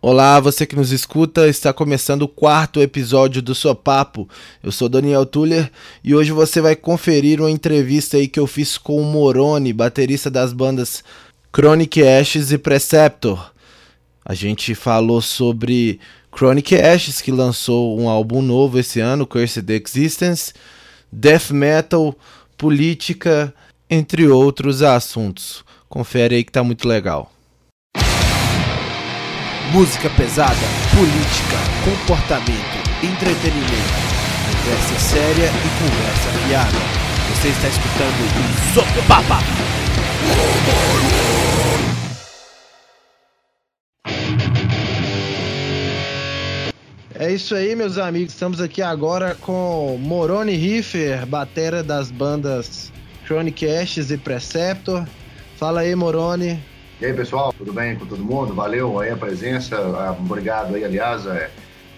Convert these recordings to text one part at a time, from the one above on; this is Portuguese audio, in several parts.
Olá, você que nos escuta, está começando o quarto episódio do Sua Papo. Eu sou Daniel Tuller e hoje você vai conferir uma entrevista aí que eu fiz com o Moroni, baterista das bandas Chronic Ashes e Preceptor. A gente falou sobre Chronic Ashes, que lançou um álbum novo esse ano, Cursed Existence, death metal, política, entre outros assuntos. Confere aí que tá muito legal. Música pesada, política, comportamento, entretenimento. Conversa séria e conversa fiada. Você está escutando o Sopapa. É isso aí, meus amigos. Estamos aqui agora com Moroni Riffer, batera das bandas Chronic Ashes e Preceptor. Fala aí, Moroni. E aí, pessoal, tudo bem com todo mundo? Valeu aí a presença, obrigado aí, aliás, é,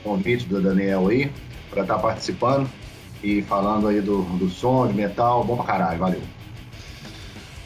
convite do Daniel aí, para estar tá participando e falando aí do, do som, de metal, bom pra caralho, valeu.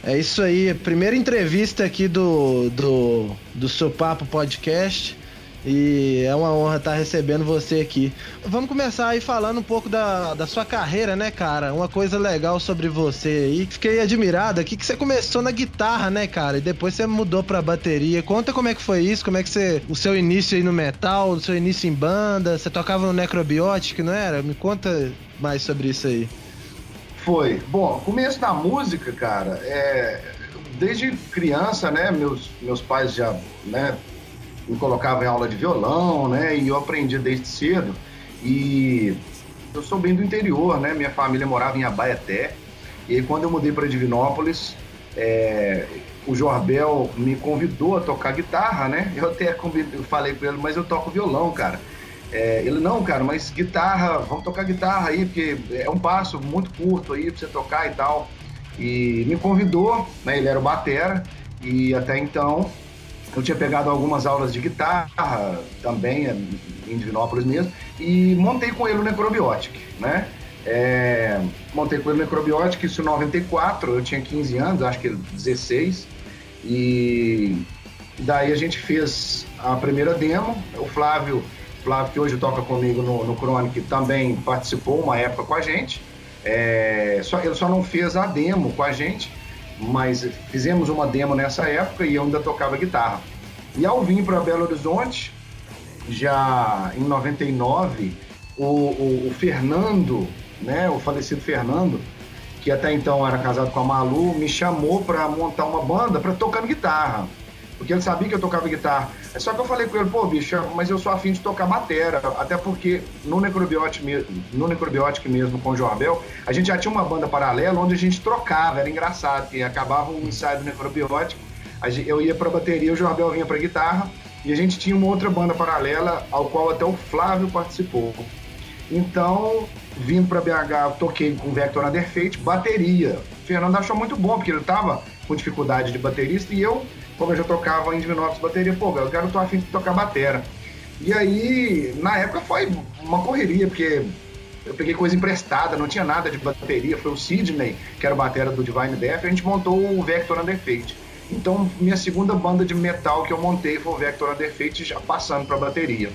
É isso aí, primeira entrevista aqui do, do, do Seu Papo Podcast. E é uma honra estar recebendo você aqui. Vamos começar aí falando um pouco da, da sua carreira, né, cara? Uma coisa legal sobre você aí. Fiquei admirado aqui que você começou na guitarra, né, cara? E depois você mudou pra bateria. Conta como é que foi isso, como é que você. O seu início aí no metal, o seu início em banda. Você tocava no Necrobiotic, não era? Me conta mais sobre isso aí. Foi. Bom, começo da música, cara, é. Desde criança, né? Meus, meus pais já, né? Me colocava em aula de violão, né? E eu aprendi desde cedo. E eu sou bem do interior, né? Minha família morava em Abaeté. E aí, quando eu mudei para Divinópolis, é, o Jorbel me convidou a tocar guitarra, né? Eu até eu falei com ele, mas eu toco violão, cara. É, ele, não, cara, mas guitarra, vamos tocar guitarra aí, porque é um passo muito curto aí pra você tocar e tal. E me convidou, né? Ele era o Batera, e até então eu tinha pegado algumas aulas de guitarra também, em Divinópolis mesmo, e montei com ele o Necrobiotic, né? É, montei com ele o Necrobiotic, isso em 94, eu tinha 15 anos, acho que 16, e daí a gente fez a primeira demo, o Flávio, Flávio que hoje toca comigo no, no Chronic, também participou uma época com a gente, é, só, ele só não fez a demo com a gente, mas fizemos uma demo nessa época e eu ainda tocava guitarra. E ao vir para Belo Horizonte, já em 99, o, o, o, Fernando, né, o falecido Fernando, que até então era casado com a Malu, me chamou para montar uma banda para tocar guitarra. Porque ele sabia que eu tocava guitarra. É só que eu falei com ele, pô, bicho, mas eu sou afim de tocar batera. Até porque no Necrobiotic, no Necrobiotic mesmo, com o João Abel, a gente já tinha uma banda paralela onde a gente trocava, era engraçado, que acabava um ensaio do Necrobiotic, eu ia pra bateria, o João Abel vinha pra guitarra, e a gente tinha uma outra banda paralela, ao qual até o Flávio participou. Então, vindo para BH, toquei com o Vector Underfate, bateria. O Fernando achou muito bom, porque ele tava com dificuldade de baterista, e eu como eu já tocava em Divinópolis bateria, pô, eu quero tô afim de tocar batera. E aí, na época foi uma correria, porque eu peguei coisa emprestada, não tinha nada de bateria, foi o Sidney, que era o batera do Divine Death, e a gente montou o Vector Underfate. Então, minha segunda banda de metal que eu montei foi o Vector Underfate, já passando para bateria.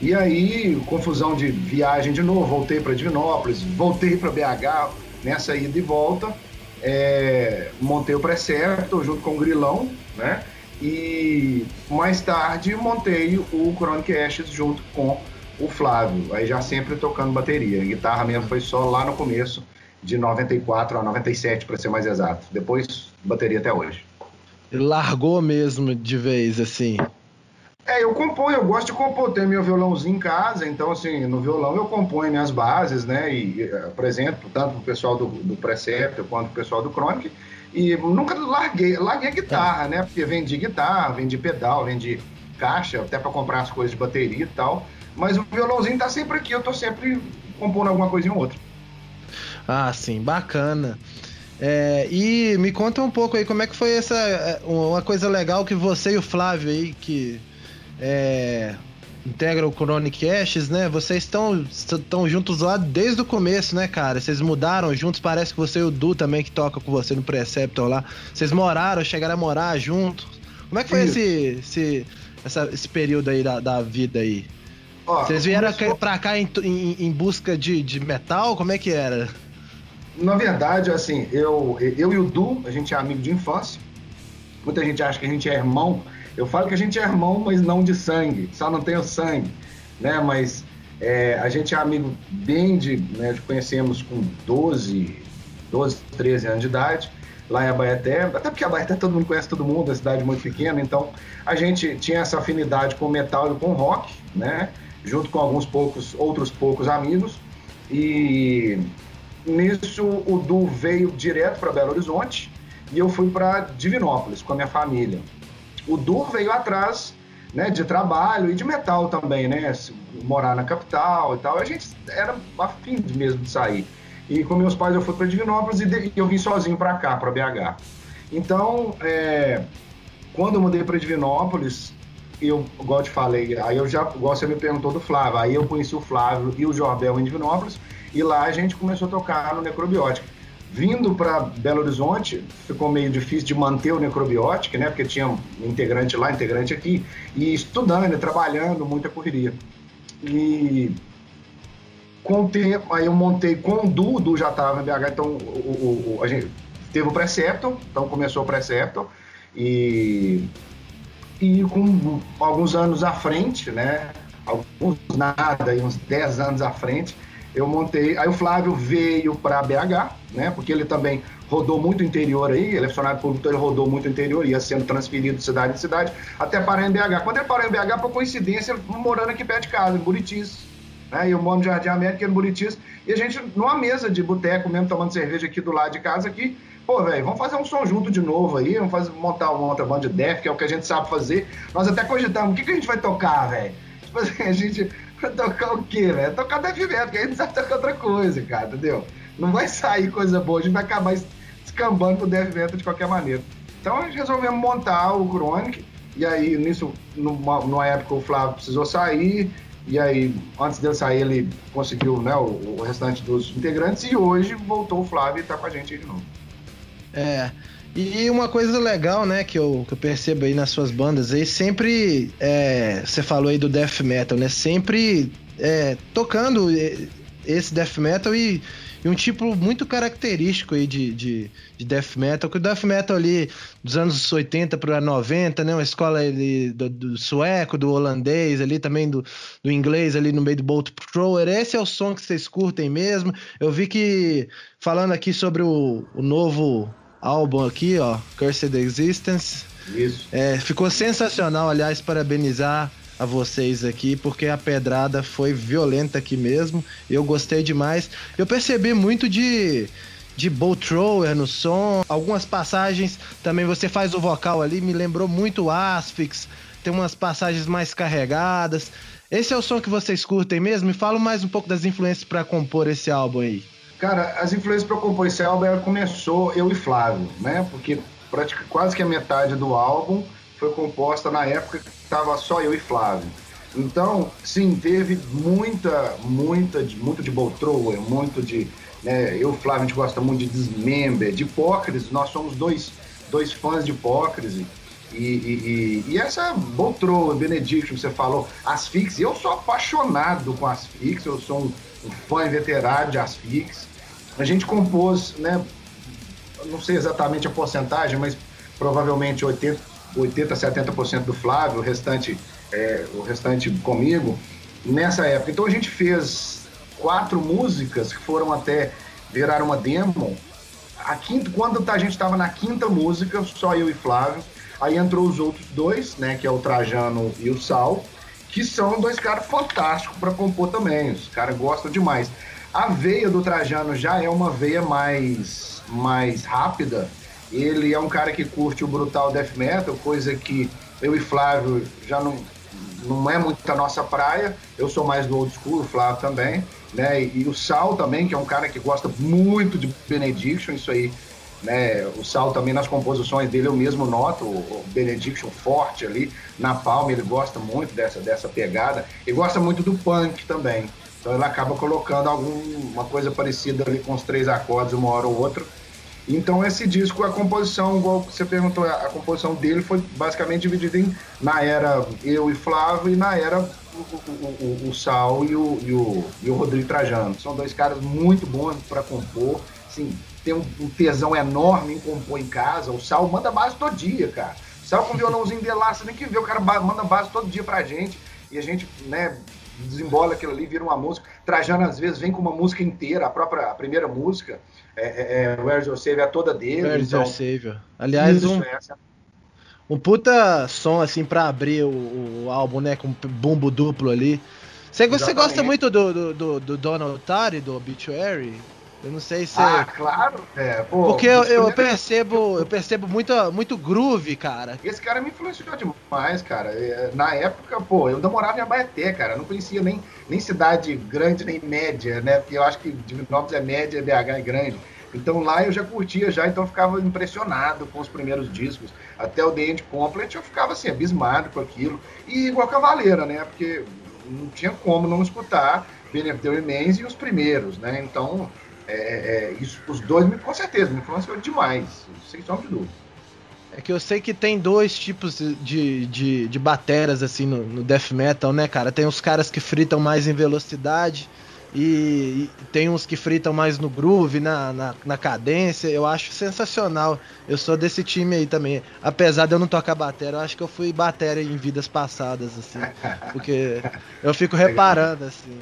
E aí, confusão de viagem de novo, voltei para Divinópolis, voltei para BH, nessa ida e volta é, montei o Preceptor junto com o Grilão, né? E mais tarde montei o Chronic Ashes junto com o Flávio, aí já sempre tocando bateria. A guitarra mesmo foi só lá no começo, de 94 a 97, para ser mais exato. Depois, bateria até hoje. Largou mesmo de vez, assim. É, eu componho, eu gosto de compor, tenho meu violãozinho em casa, então assim, no violão eu componho minhas bases, né, e apresento tanto pro pessoal do, do Preceptor quanto pro pessoal do Chronic, e nunca larguei, larguei a guitarra, tá. né, porque vendi guitarra, vendi pedal, vendi caixa, até para comprar as coisas de bateria e tal, mas o violãozinho tá sempre aqui, eu tô sempre compondo alguma coisinha ou outra. Ah, sim, bacana. É, e me conta um pouco aí como é que foi essa é, uma coisa legal que você e o Flávio aí que é, integra o Chronic Ashes, né? Vocês estão estão juntos lá desde o começo, né, cara? Vocês mudaram juntos, parece que você e o Du também que toca com você no Preceptor lá. Vocês moraram, chegaram a morar juntos. Como é que foi esse, esse essa, esse período aí da, da vida aí? Ó, Vocês vieram começou... pra cá em, em, em, busca de, de metal? Como é que era? Na verdade, assim, eu, eu e o Du, a gente é amigo de infância. Muita gente acha que a gente é irmão. Eu falo que a gente é irmão, mas não de sangue. Só não tem o sangue, né? Mas é, a gente é amigo bem de... Né, conhecemos com 12, 12, 13 anos de idade lá em Abaeté, até porque Abaeté todo mundo conhece todo mundo, é uma cidade muito pequena, então a gente tinha essa afinidade com metal e com rock, né? Junto com alguns poucos, outros poucos amigos. E nisso o Du veio direto para Belo Horizonte e eu fui para Divinópolis com a minha família. O Du veio atrás né, de trabalho e de metal também, né? Morar na capital e tal. A gente era afim mesmo de sair. E com meus pais eu fui para Divinópolis e, eu vim sozinho para cá, para BH. Então, é, quando eu mudei para Divinópolis, eu, igual eu te falei, aí eu já, igual você me perguntou do Flávio, aí eu conheci o Flávio e o Jordel em Divinópolis, e lá a gente começou a tocar no Necrobiótica. Vindo para Belo Horizonte, ficou meio difícil de manter o Necrobiótica, né? Porque tinha um integrante lá, integrante aqui, e estudando, trabalhando, muita correria. E com o tempo, aí eu montei com o Du, o Du já estava em BH, então o, o, a gente teve o Precepto, então começou o Precepto, e, e com alguns anos à frente, né, alguns nada, uns 10 anos à frente, eu montei. Aí o Flávio veio para BH, né? Porque ele também rodou muito interior aí, ele é funcionário público, então ele rodou muito interior, ia sendo transferido de cidade em cidade, até parar em BH. Quando ele parou em BH, por coincidência, morando aqui perto de casa, em Buritis. Né? E eu moro no Jardim América, no Buritis. E a gente, numa mesa de boteco mesmo, tomando cerveja aqui do lado de casa, aqui, pô, velho, vamos fazer um som junto de novo aí, vamos fazer, montar uma outra banda de death, que é o que a gente sabe fazer. Nós até cogitamos, o que, que a gente vai tocar, velho? Tipo assim, a gente vai tocar o quê, velho? Tocar death metal, que a gente sabe tocar outra coisa, cara, entendeu? Não vai sair coisa boa, a gente vai acabar escambando pro death metal de qualquer maneira. Então a gente resolvemos montar o Chronic, e aí nisso, numa, numa época o Flávio precisou sair, e aí, antes dele sair, ele conseguiu né, o, o restante dos integrantes e hoje voltou o Flávio e está com a gente de novo. É. E uma coisa legal, né, que eu, que eu percebo aí nas suas bandas aí, sempre. É, você falou aí do death metal, né? Sempre é, tocando esse death metal e e um tipo muito característico aí de, de, de death metal, que o death metal ali dos anos 80 para 90, né, uma escola ali do, do, sueco, do holandês ali, também do, do inglês ali no meio do Bolt Thrower, esse é o som que vocês curtem mesmo. Eu vi que, falando aqui sobre o, o novo álbum aqui, ó, Cursed Existence, Isso. É, ficou sensacional, aliás, parabenizar a vocês aqui, porque a pedrada foi violenta aqui mesmo. Eu gostei demais. Eu percebi muito de de bow thrower no som, algumas passagens também você faz o vocal ali, me lembrou muito Asphyx, tem umas passagens mais carregadas. Esse é o som que vocês curtem mesmo? Me fala mais um pouco das influências para compor esse álbum aí. Cara, as influências para compor esse álbum ela começou eu e Flávio, né? Porque praticamente quase que a metade do álbum foi composta na época que estava só eu e Flávio. Então, sim, teve muita, muita, muito de Boltrower, muito de. Né, eu e Flávio, a gente gosta muito de Dismember, de Hipócrise, nós somos dois, dois fãs de Hipócrise. E, e, e, e essa Boltrower, Benediction, você falou, Asfix, eu sou apaixonado com Asfix, eu sou um fã veterano de Asfix. A gente compôs, né, não sei exatamente a porcentagem, mas provavelmente 80, 80, 70% do Flávio, o restante, é, o restante comigo, nessa época. Então a gente fez quatro músicas que foram até virar uma demo. A quinta, quando a gente estava na quinta música, só eu e Flávio, aí entrou os outros dois, né, que é o Trajano e o Sal, que são dois caras fantásticos para compor também. Os caras gostam demais. A veia do Trajano já é uma veia mais, mais rápida, ele é um cara que curte o brutal death metal, coisa que eu e Flávio já não, não é muito a nossa praia. Eu sou mais do old school, o Flávio também. Né? E, e o Sal também, que é um cara que gosta muito de Benediction, isso aí. Né? O Sal também nas composições dele eu mesmo noto o Benediction forte ali na palma, ele gosta muito dessa, dessa pegada e gosta muito do punk também. Então ele acaba colocando alguma coisa parecida ali com os três acordes, uma hora ou outra Então esse disco, a composição, igual você perguntou, a composição dele foi basicamente dividida em na era eu e Flávio e na era o, o, o, o Sal e o, e, o, e o Rodrigo Trajano. São dois caras muito bons para compor, assim, tem um, um, tesão enorme em compor em casa. O Sal manda base todo dia, cara. O Sal com o violãozinho dele lá, você tem que ver, o cara manda base todo dia pra gente e a gente, né, desembola aquilo ali, vira uma música. Trajano às vezes vem com uma música inteira, a própria a primeira música é, é, é, Where's Your Savior é toda dele. Where's então, Your Savior. Aliás, um, um puta som assim pra abrir o, o, álbum, né? Com bumbo duplo ali. Você, você gosta muito do, do, do, do Donald Tari, do Obituary? Eu não sei se. Ah, claro. É, pô, Porque eu, eu percebo, eu percebo muito, muito groove, cara. Esse cara me influenciou demais, cara. É, na época, pô, eu morava em Abaeté, cara. Eu não conhecia nem, nem cidade grande nem média, né? Porque eu acho que Divinópolis é média, BH é grande. Então lá eu já curtia já, então eu ficava impressionado com os primeiros discos. Até o The End Complete eu ficava assim, abismado com aquilo. E igual Cavaleira, né? Porque não tinha como não escutar Benefit Remains e os primeiros, né? Então é, é, isso, os dois, com certeza, me influenciou demais, sem sombra de dúvida. É que eu sei que tem dois tipos de, de, de bateras assim no, no death metal, né, cara? Tem os caras que fritam mais em velocidade e, e tem uns que fritam mais no groove, na, na, na, cadência. Eu acho sensacional. Eu sou desse time aí também. Apesar de eu não tocar bateria, eu acho que eu fui bateria em vidas passadas, assim. Porque eu fico reparando, assim.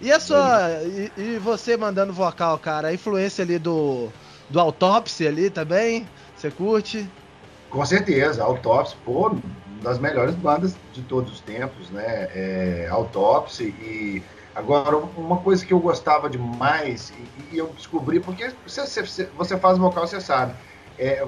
E a sua. E, e, você mandando vocal, cara? A influência ali do, do Autopsy ali também? Você curte? Com certeza, Autopsy, pô, das melhores bandas de todos os tempos, né? É, Autopsy e. Agora, uma coisa que eu gostava demais, e, e eu descobri, porque você, você, você faz vocal, você sabe. É,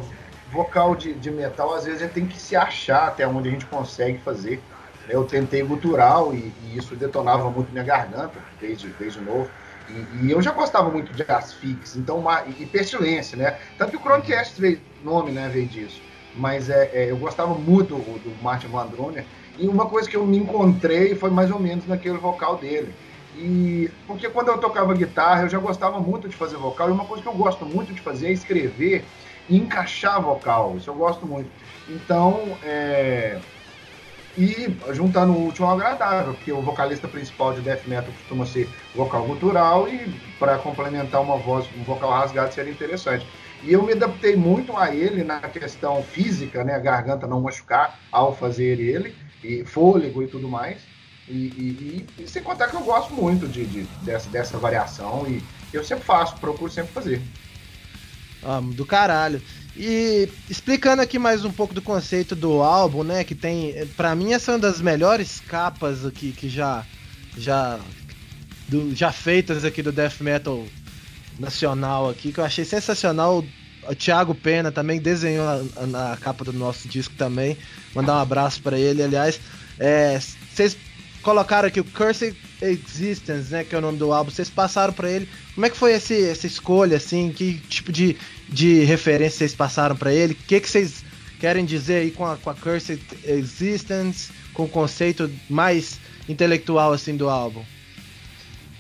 vocal de, de metal, às vezes a gente tem que se achar até onde a gente consegue fazer. Eu tentei gutural e, e, isso detonava muito minha garganta desde, desde novo. E, e eu já gostava muito de Asfix, então uma, e, pestilência, né? Tanto que o Chromecast veio, nome, né, veio disso. Mas é, é eu gostava muito do, do Martin Van Droner. E uma coisa que eu me encontrei foi mais ou menos naquele vocal dele. E porque quando eu tocava guitarra, eu já gostava muito de fazer vocal. E uma coisa que eu gosto muito de fazer é escrever e encaixar vocal. Isso eu gosto muito. Então, é, e juntando o último ao agradável, porque o vocalista principal de death metal costuma ser vocal gutural e para complementar uma voz, um vocal rasgado seria interessante. E eu me adaptei muito a ele na questão física, né, a garganta não machucar ao fazer ele, e fôlego e tudo mais. E, e, e, e sem contar que eu gosto muito de, de, dessa, dessa variação e eu sempre faço, procuro sempre fazer. Ah, do caralho. E explicando aqui mais um pouco do conceito do álbum, né? Que tem. para mim, essa é uma das melhores capas aqui que já. Já. Do, já feitas aqui do Death Metal nacional aqui, que eu achei sensacional. O Thiago Pena também desenhou a, capa do nosso disco também. Mandar um abraço para ele, aliás. É, vocês colocaram aqui o Cursed Existence, né, que é o nome do álbum. Vocês passaram para ele. Como é que foi esse, essa escolha, assim? Que tipo de de referência vocês passaram para ele? O que, que vocês querem dizer aí com a, com a Cursed Existence, com o conceito mais intelectual assim do álbum?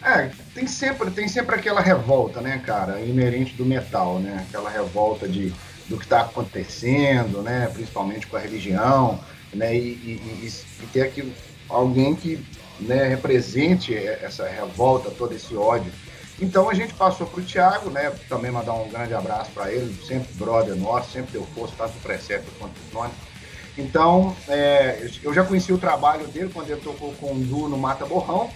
É, tem sempre, tem sempre aquela revolta, né, cara, inerente do metal, né? Aquela revolta de, do que está acontecendo, né? Principalmente com a religião, né? E, e, e, e ter aqui alguém que né, represente essa revolta, todo esse ódio então a gente passou para o Thiago, né? Também mandar um grande abraço para ele, sempre brother nosso, sempre deu força, tanto o Precepto quanto o Tony. Então, é, eu já conheci o trabalho dele quando ele tocou com o Du no Mata Borrão.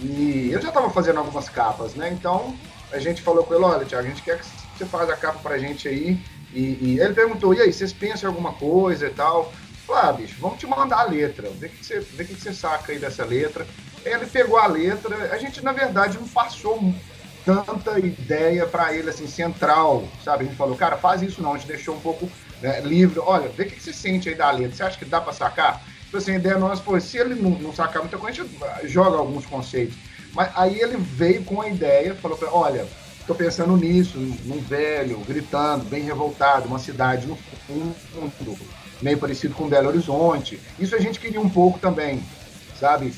E eu já estava fazendo algumas capas, né? Então a gente falou com ele: olha, Thiago, a gente quer que você faça a capa para a gente aí. E, e, ele perguntou: e aí, vocês pensam em alguma coisa e tal? Falei, ah, bicho, vamos te mandar a letra, vê o que, você, vê que, você saca aí dessa letra. Ele pegou a letra, a gente, na verdade, não passou tanta ideia para ele, assim, central, sabe? A gente falou, cara, faz isso não, a gente deixou um pouco né, livre. Olha, vê o que, você sente aí da letra. Você acha que dá para sacar? Então, assim, a ideia nossa foi, se ele não, não sacar muita coisa, a gente joga alguns conceitos. Mas aí ele veio com a ideia, falou para olha, estou pensando nisso, num velho, gritando, bem revoltado, uma cidade no fundo, meio parecido com Belo Horizonte. Isso a gente queria um pouco também, sabe?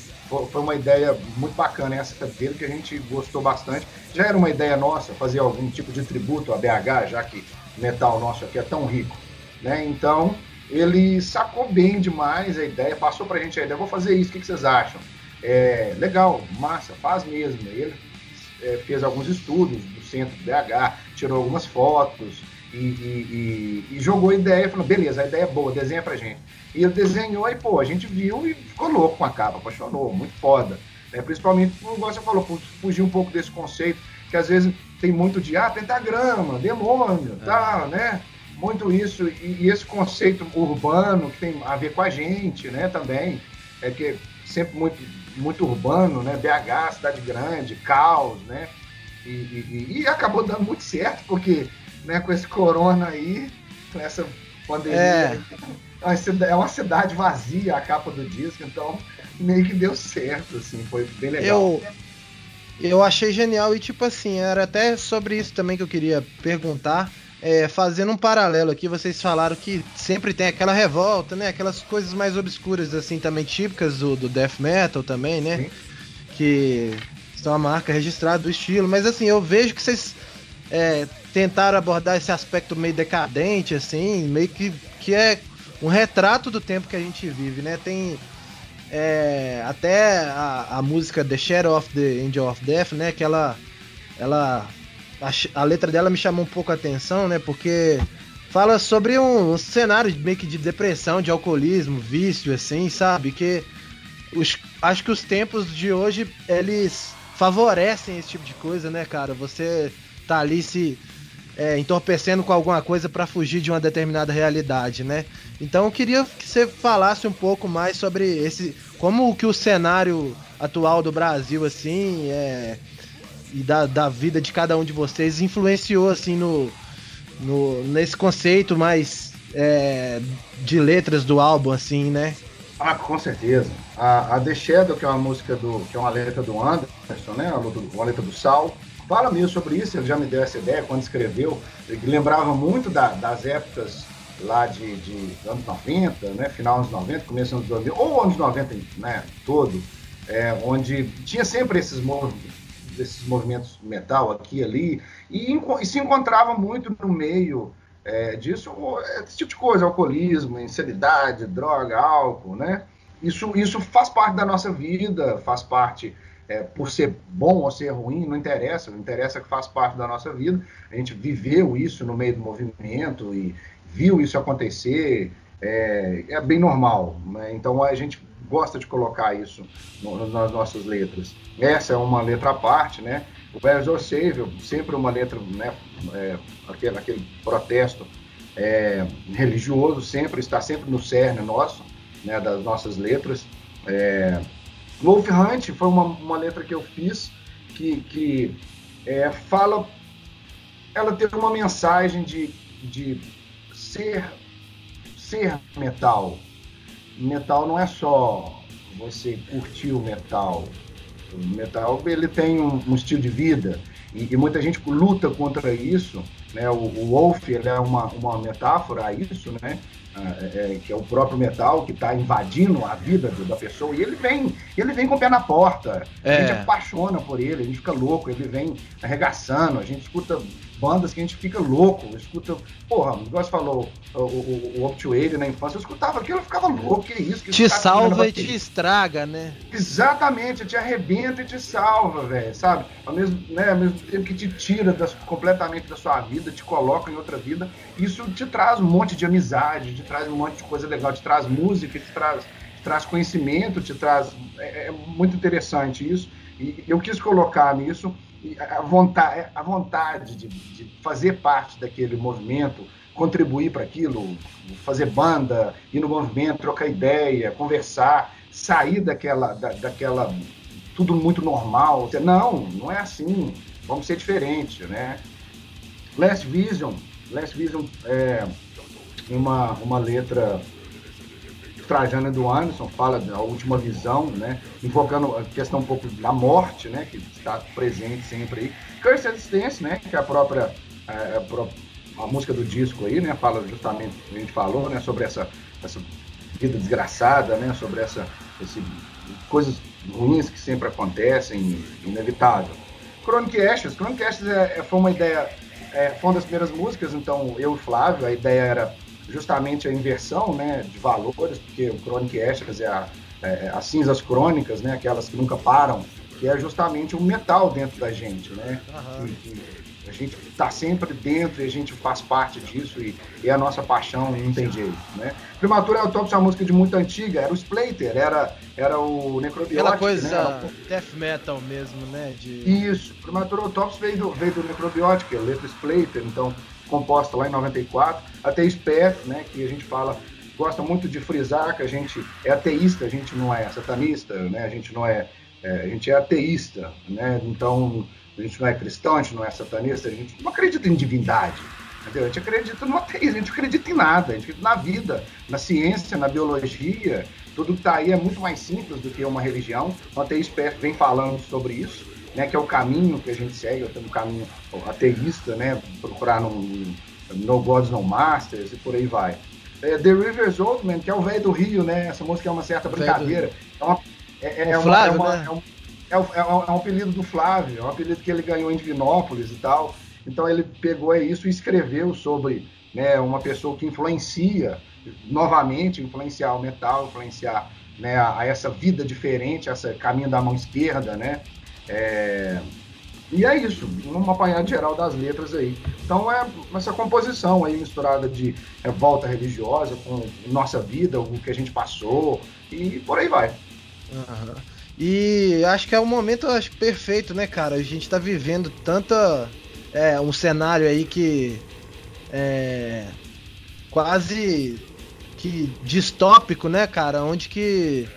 foi uma ideia muito bacana essa dele, que a gente gostou bastante. Já era uma ideia nossa fazer algum tipo de tributo a BH, já que metal nosso aqui é tão rico, né? Então ele sacou bem demais a ideia, passou pra gente a ideia, vou fazer isso, o que, que vocês acham? É, legal, massa, faz mesmo. Ele é, fez alguns estudos do centro do BH, tirou algumas fotos e, e, e, e, jogou a ideia, falou, beleza, a ideia é boa, desenha pra gente. E ele desenhou e, pô, a gente viu e ficou louco com a capa, apaixonou, muito foda. É, principalmente, como você falou, fugir um pouco desse conceito, que às vezes tem muito de, ah, pentagrama, demônio, é. tá, né? Muito isso, e, e, esse conceito urbano que tem a ver com a gente, né, também, é que sempre muito, muito urbano, né, BH, cidade grande, caos, né, e, e, e acabou dando muito certo, porque, né, com esse corona aí, com essa pandemia, é. é uma cidade vazia a capa do disco, então meio que deu certo, assim, foi bem legal. Eu, eu achei genial e, tipo assim, era até sobre isso também que eu queria perguntar. É, fazendo um paralelo aqui, vocês falaram que sempre tem aquela revolta, né? Aquelas coisas mais obscuras, assim, também típicas do, do death metal também, né? Sim. Que são a marca registrada do estilo. Mas, assim, eu vejo que vocês é, tentaram abordar esse aspecto meio decadente, assim, meio que, que é um retrato do tempo que a gente vive, né? Tem é, até a, a, música The Shadow of the Angel of Death, né? Que ela. ela a, a, letra dela me chamou um pouco a atenção, né? Porque fala sobre um, um, cenário meio que de depressão, de alcoolismo, vício, assim, sabe? Que os, acho que os tempos de hoje eles favorecem esse tipo de coisa, né, cara? Você tá ali se é, entorpecendo com alguma coisa para fugir de uma determinada realidade, né? Então eu queria que você falasse um pouco mais sobre esse, como que o cenário atual do Brasil, assim, é, e da, da vida de cada um de vocês influenciou assim no, no nesse conceito mais é, de letras do álbum, assim, né? Ah, com certeza. A, a The Shadow, que é uma música do, que é uma letra do Anderson, né? Uma letra do Sal fala mesmo sobre isso, ele já me deu essa ideia quando escreveu, ele lembrava muito da, das épocas lá de, de, anos 90, né, final anos 90, começo anos 90, ou anos 90 né, todo, é, onde tinha sempre esses, mov esses movimentos metal aqui ali, e, e, se encontrava muito no meio é, disso, esse tipo de coisa, alcoolismo, insanidade, droga, álcool, né? Isso, isso faz parte da nossa vida, faz parte é, por ser bom ou ser ruim, não interessa, não interessa que faz parte da nossa vida. A gente viveu isso no meio do movimento e viu isso acontecer, é, é bem normal. Né? Então a gente gosta de colocar isso no, nas nossas letras. Essa é uma letra à parte, né? O Bears or Savior, sempre uma letra, né? É, aquele, aquele protesto é, religioso, sempre está sempre no cerne nosso, né? Das nossas letras. É, Wolf Hunt foi uma, uma letra que eu fiz que, que é, fala. Ela teve uma mensagem de, de ser, ser metal. Metal não é só você curtir o metal. O metal ele tem um, um estilo de vida e, e, muita gente luta contra isso. Né? O, o Wolf ele é uma, uma metáfora a isso, né? É, é, que é o próprio metal que está invadindo a vida da pessoa e ele vem ele vem com o pé na porta é. a gente apaixona por ele a gente fica louco ele vem arregaçando a gente escuta bandas que a gente fica louco, escuta, porra, o negócio falou o, o, o na infância, eu escutava aquilo, eu ficava louco, que isso? Que te salva e te estraga, né? Exatamente, te arrebenta e te salva, velho, sabe? Ao mesmo, né, ao mesmo tempo que te tira das, completamente da sua vida, te coloca em outra vida, isso te traz um monte de amizade, te traz um monte de coisa legal, te traz música, te traz, te traz conhecimento, te traz. É, é muito interessante isso. E eu quis colocar nisso a vontade, a vontade de, de fazer parte daquele movimento, contribuir para aquilo, fazer banda, ir no movimento, trocar ideia, conversar, sair daquela, da, daquela tudo muito normal. Não, não é assim. Vamos ser diferentes, né? Last Vision, Last Vision é uma, uma letra Trajana do Anderson fala da última visão, né? Invocando a questão um pouco da morte, né? Que está presente sempre aí. Curse Existence, né? Que é a própria, a, a, a, música do disco aí, né? Fala justamente, a gente falou, né? Sobre essa, essa vida desgraçada, né? Sobre essa, esse, coisas ruins que sempre acontecem, inevitável. Chronic Ashes, Chronic Ashes é, é, foi uma ideia é, foi uma das primeiras músicas, então eu e Flávio, a ideia era justamente a inversão né, de valores, porque o Chronic Ashes é, a, é as cinzas crônicas, né, aquelas que nunca param, que é justamente o metal dentro da gente, né? Uhum. Que, que a gente está sempre dentro e a gente faz parte disso e, e é a nossa paixão não tem jeito, né? Prematura Autópsia é uma música de muito antiga, era o Splater, era, era o Necrobiótico, Aquela coisa né? death metal mesmo, né? De... Isso, Prematura Autópsia veio do, veio do Necrobiótico, a letra Splater, então composta lá em 94, até Speth, né, que a gente fala, gosta muito de frisar que a gente é ateísta, a gente não é satanista, né, a gente não é, é a gente é ateísta, né, então a gente não é cristão, a gente não é satanista, a gente não acredita em divindade, entendeu? A gente acredita no ateísmo, a gente acredita em nada, a gente acredita na vida, na ciência, na biologia, tudo que está aí é muito mais simples do que uma religião. O ateísmo vem falando sobre isso, né, que é o caminho que a gente segue, o caminho ateísta, né, procurar no, no Gods, No Masters e por aí vai. É, The River's Old Man, que é o velho do Rio, né, essa música é uma certa brincadeira. É, uma, é, é, Flávio, é, uma, né? é, um, é, um, é, um, é um apelido do Flávio, é um apelido que ele ganhou em Divinópolis e tal. Então ele pegou isso e escreveu sobre né, uma pessoa que influencia, novamente, influenciar o metal, influenciar né, a, a, essa vida diferente, esse caminho da mão esquerda, né? É, e é isso, uma apanhada geral das letras aí. Então é essa composição aí misturada de revolta religiosa com nossa vida, o que a gente passou e por aí vai. Uhum. E acho que é um momento acho, perfeito, né, cara? A gente tá vivendo tanta. É, um cenário aí que. É, quase que distópico, né, cara? Onde que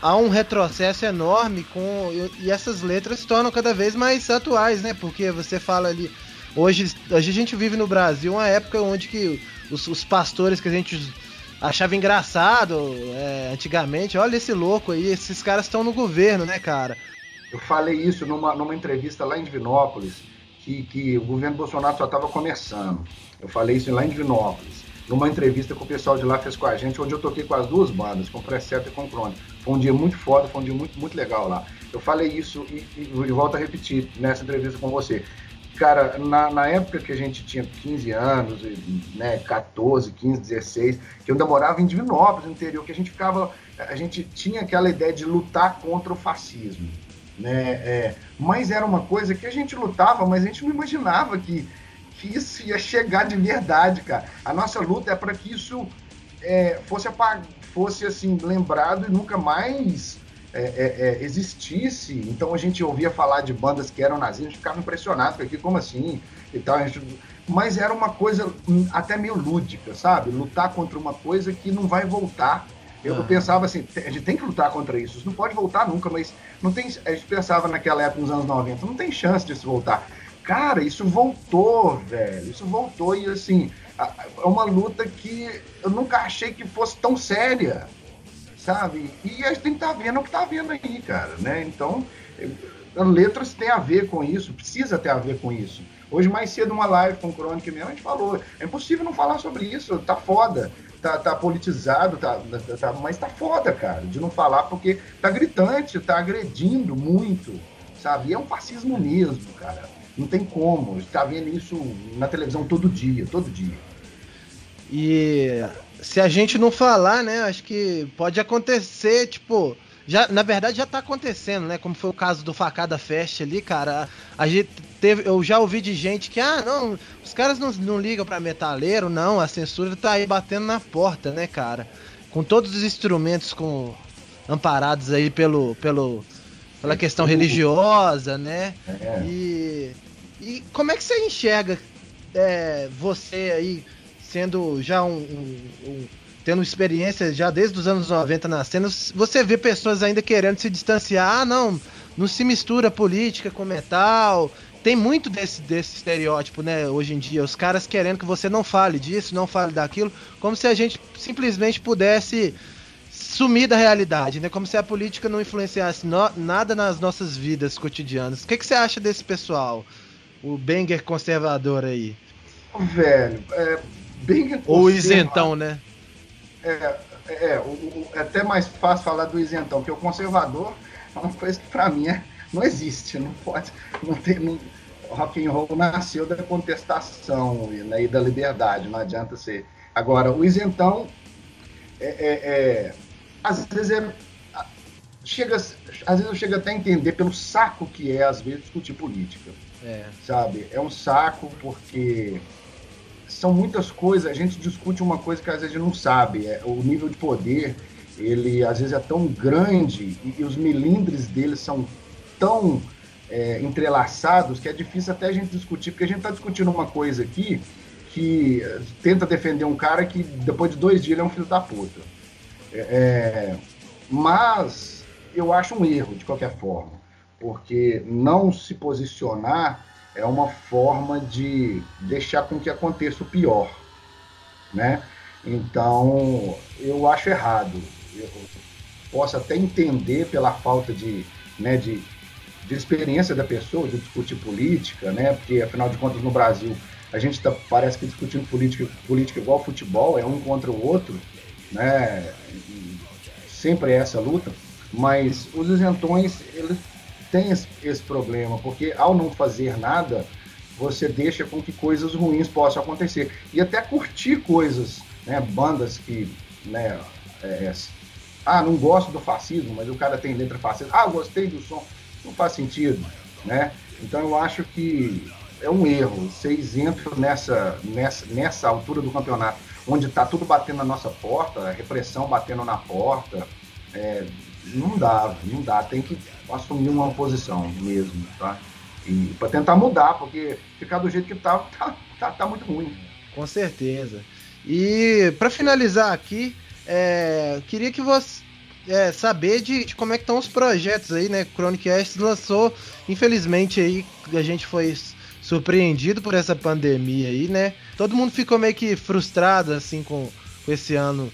há um retrocesso enorme com e essas letras se tornam cada vez mais atuais, né? Porque você fala ali hoje, a gente vive no Brasil uma época onde que os, os pastores que a gente achava engraçado é, antigamente, olha esse louco aí, esses caras estão no governo, né, cara? Eu falei isso numa, numa entrevista lá em Divinópolis, que, que o governo Bolsonaro só estava começando. Eu falei isso lá em Divinópolis numa entrevista que o pessoal de lá fez com a gente, onde eu toquei com as duas bandas, com o Preceto e com o Crônico. Foi um dia muito foda, foi um dia muito, muito legal lá. Eu falei isso e, e, e volto a repetir nessa entrevista com você. Cara, na, na, época que a gente tinha 15 anos, né, 14, 15, 16, que eu ainda morava em Divinópolis, no interior, que a gente ficava, a gente tinha aquela ideia de lutar contra o fascismo, né, é, mas era uma coisa que a gente lutava, mas a gente não imaginava que que isso ia chegar de verdade, cara. A nossa luta é para que isso é, fosse, fosse assim lembrado e nunca mais é, é, é, existisse. Então a gente ouvia falar de bandas que eram nazistas, a gente ficava impressionado aquilo, como assim? E tal, gente... Mas era uma coisa hum, até meio lúdica, sabe? Lutar contra uma coisa que não vai voltar. Eu uhum. pensava assim, a gente tem que lutar contra isso, isso não pode voltar nunca, mas não tem. A gente pensava naquela época, nos anos 90, não tem chance disso voltar. Cara, isso voltou, velho. Isso voltou e assim, é uma luta que eu nunca achei que fosse tão séria, sabe? E a gente tem que estar tá vendo o que está vendo aí, cara, né? Então, letras tem a ver com isso, precisa ter a ver com isso. Hoje, mais cedo, uma live com o Crônica mesmo, a gente falou, é impossível não falar sobre isso, tá foda, tá, tá politizado, tá, tá, mas tá foda, cara, de não falar, porque tá gritante, tá agredindo muito, sabe? E é um fascismo mesmo, cara. Não tem como. A gente tá vendo isso na televisão todo dia, todo dia. E se a gente não falar, né, acho que pode acontecer, tipo, já, na verdade já tá acontecendo, né? Como foi o caso do Facada Fest ali, cara. A gente teve, eu já ouvi de gente que, ah, não, os caras não, não ligam para metaleiro, não, a censura tá aí batendo na porta, né, cara? Com todos os instrumentos com amparados aí pelo pelo pela questão religiosa, né? É. E e como é que você enxerga é, você aí, sendo já um, um, um, tendo experiência já desde os anos 90 na cena, você vê pessoas ainda querendo se distanciar, ah, não, não se mistura política com metal. Tem muito desse, desse estereótipo, né, hoje em dia. Os caras querendo que você não fale disso, não fale daquilo, como se a gente simplesmente pudesse sumir da realidade, né? Como se a política não influenciasse no, nada nas nossas vidas cotidianas. O que, que você acha desse pessoal? O Banger conservador aí? Velho, é, Banger Ou isentão, né? É, é, o, é até mais fácil falar do isentão, porque o conservador é uma coisa que pra mim é, não existe, não pode, não tem, não, o rock and roll nasceu da contestação né, e da liberdade, não adianta ser. Agora, o isentão, é, é, é, às vezes é, chega, às vezes eu chego até a entender pelo saco que é, às vezes, discutir política. É. Sabe? É um saco porque são muitas coisas, a gente discute uma coisa que às vezes a gente não sabe, é, o nível de poder, ele às vezes é tão grande e, e os milindres dele são tão é, entrelaçados que é difícil até a gente discutir, porque a gente está discutindo uma coisa aqui que tenta defender um cara que depois de dois dias ele é um filho da puta. É, é, mas eu acho um erro de qualquer forma, porque não se posicionar é uma forma de deixar com que aconteça o pior, né? Então eu acho errado. Eu posso até entender pela falta de, né, de de experiência da pessoa, de discutir política, né? Porque afinal de contas no Brasil a gente tá, parece que discutindo política, política igual futebol, é um contra o outro, né? E sempre é essa luta. Mas os isentões eles têm esse, esse problema, porque ao não fazer nada você deixa com que coisas ruins possam acontecer e até curtir coisas, né? Bandas que, né? É, ah, não gosto do fascismo, mas o cara tem letra fascista. Ah, gostei do som não faz sentido, né? Então eu acho que é um erro ser isento nessa, nessa, nessa altura do campeonato, onde está tudo batendo na nossa porta, a repressão batendo na porta. É, não dá, não dá, tem que assumir uma posição mesmo, tá? E para tentar mudar, porque ficar do jeito que tá, tá, tá, tá muito ruim. Com certeza. E para finalizar aqui, é, queria que você é, saber de, de, como é que estão os projetos aí, né? Chronicast lançou, infelizmente aí a gente foi surpreendido por essa pandemia aí, né? Todo mundo ficou meio que frustrado assim com, com esse ano,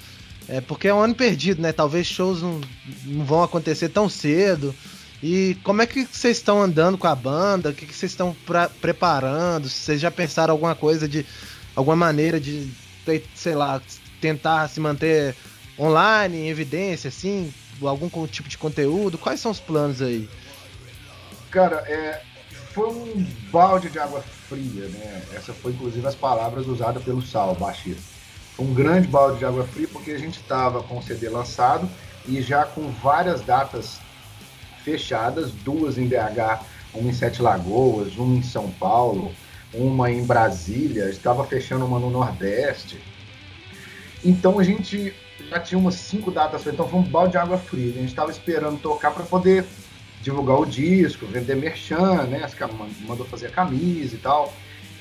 é, porque é um ano perdido, né? Talvez shows não, não vão acontecer tão cedo. E como é que vocês estão andando com a banda? O que, que vocês estão preparando? Vocês já pensaram alguma coisa de alguma maneira de, sei lá, tentar se manter online, em evidência, assim, algum tipo de conteúdo? Quais são os planos aí? Cara, é, foi um balde de água fria, né? Essa foi inclusive as palavras usadas pelo Sal, baixista. Um grande balde de água fria porque a gente estava com o CD lançado e já com várias datas fechadas, duas em BH, uma em Sete Lagoas, uma em São Paulo, uma em Brasília, estava fechando uma no Nordeste. Então a gente já tinha umas cinco datas então foi um balde de água fria. A gente estava esperando tocar para poder divulgar o disco, vender merchan, né? Mandou fazer a camisa e tal.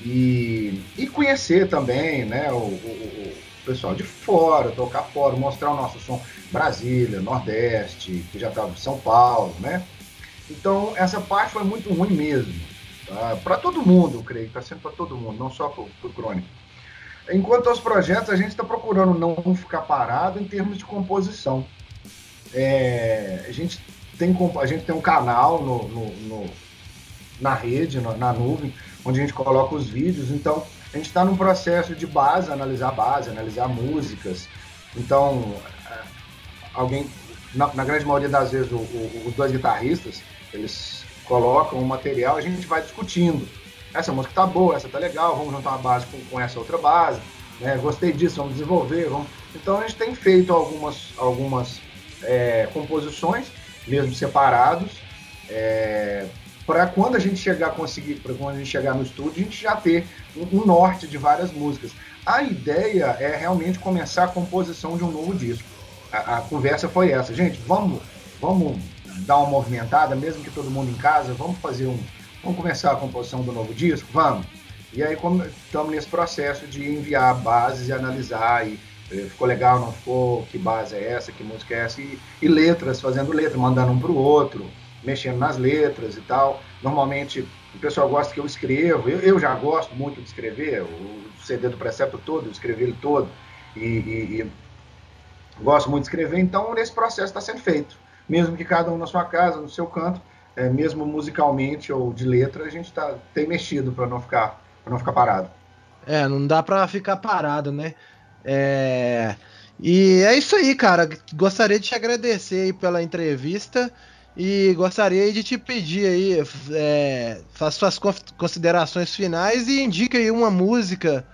E, e conhecer também, né? O, o, o pessoal de fora, tocar fora, mostrar o nosso som Brasília, Nordeste, que já estava em São Paulo, né? Então essa parte foi muito ruim mesmo. Tá? Para todo mundo, eu creio, está sendo para todo mundo, não só para o Crônico. Enquanto aos projetos, a gente está procurando não ficar parado em termos de composição. É, a, gente tem, a gente tem um canal no, no, no na rede, no, na nuvem, onde a gente coloca os vídeos. Então, a gente está num processo de base, analisar base, analisar músicas. Então, é, alguém, na, na grande maioria das vezes, o, o, os dois guitarristas, eles colocam o material, a gente vai discutindo essa música tá boa, essa tá legal, vamos juntar uma base com, com essa outra base, né? Gostei disso, vamos desenvolver, vamos... Então a gente tem feito algumas, algumas é, composições, mesmo separados, é, para quando a gente chegar a conseguir, para quando a gente chegar no estúdio, a gente já ter um, um, norte de várias músicas. A ideia é realmente começar a composição de um novo disco. A, a conversa foi essa, gente, vamos, vamos dar uma movimentada, mesmo que todo mundo em casa, vamos fazer um, Vamos começar a composição do novo disco? Vamos. E aí estamos nesse processo de enviar bases e analisar e eh, ficou legal, não ficou, que base é essa, que música é essa, e, e letras, fazendo letra, mandando um para o outro, mexendo nas letras e tal. Normalmente o pessoal gosta que eu escrevo, eu, eu já gosto muito de escrever, o CD do Precepto todo, eu escrevi ele todo, e, e, e gosto muito de escrever, então esse processo está sendo feito, mesmo que cada um na sua casa, no seu canto, é, mesmo musicalmente ou de letra, a gente tá, tem mexido para não ficar para não ficar parado. É, não dá para ficar parado, né? É... E é isso aí, cara. Gostaria de te agradecer pela entrevista E gostaria de te pedir aí, é, faça suas considerações finais e indica aí uma música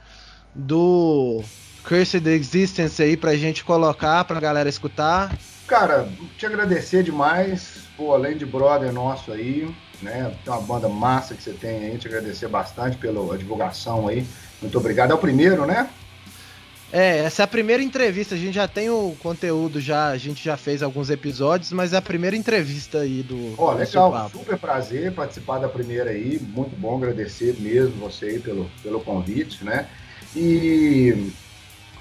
do Cursed Existence aí pra gente colocar pra galera escutar. Cara, te agradecer demais, pô, além de brother nosso aí, né? Tem uma banda massa que você tem aí, te agradecer bastante pela divulgação aí. Muito obrigado. É o primeiro, né? É, essa é a primeira entrevista. A gente já tem o conteúdo, já a gente já fez alguns episódios, mas é a primeira entrevista aí do. Ó, oh, legal, super prazer participar da primeira aí. Muito bom agradecer mesmo você aí pelo, pelo convite, né? E,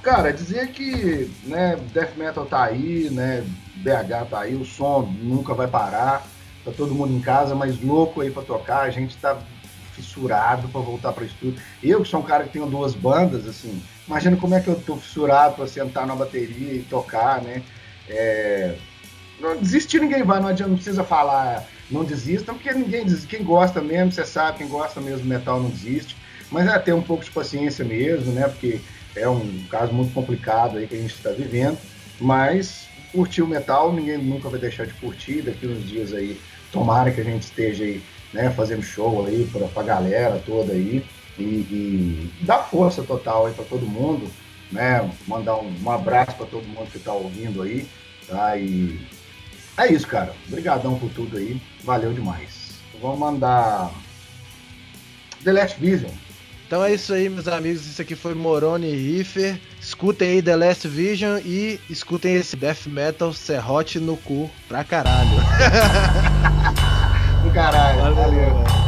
cara, dizer que né, Death Metal tá aí, né? BH tá aí, o som nunca vai parar. Tá todo mundo em casa, mas louco aí para tocar. A gente tá fissurado para voltar para o estúdio. Eu, que sou um cara que tenho duas bandas, assim, imagina como é que eu tô fissurado para sentar na bateria e tocar, né? É... Não, desistir ninguém vai, não adianta, não precisa falar não desistam, porque ninguém desiste. Quem gosta mesmo, você sabe, quem gosta mesmo do metal não desiste. Mas é ter um pouco de paciência mesmo, né? Porque é um caso muito complicado aí que a gente está vivendo. Mas curtir o metal, ninguém nunca vai deixar de curtir. Daqui uns dias aí, tomara que a gente esteja aí né, fazendo show aí para a galera toda aí e, e dar força total aí para todo mundo, né, mandar um, um abraço para todo mundo que está ouvindo aí, tá? E é isso, cara. Obrigadão por tudo aí, valeu demais. Vamos mandar The Last Vision. Então é isso aí, meus amigos. Isso aqui foi Moroni e Riffer. Escutem aí The Last Vision e escutem esse death metal serrote no cu pra caralho. do caralho. Valeu. Valeu.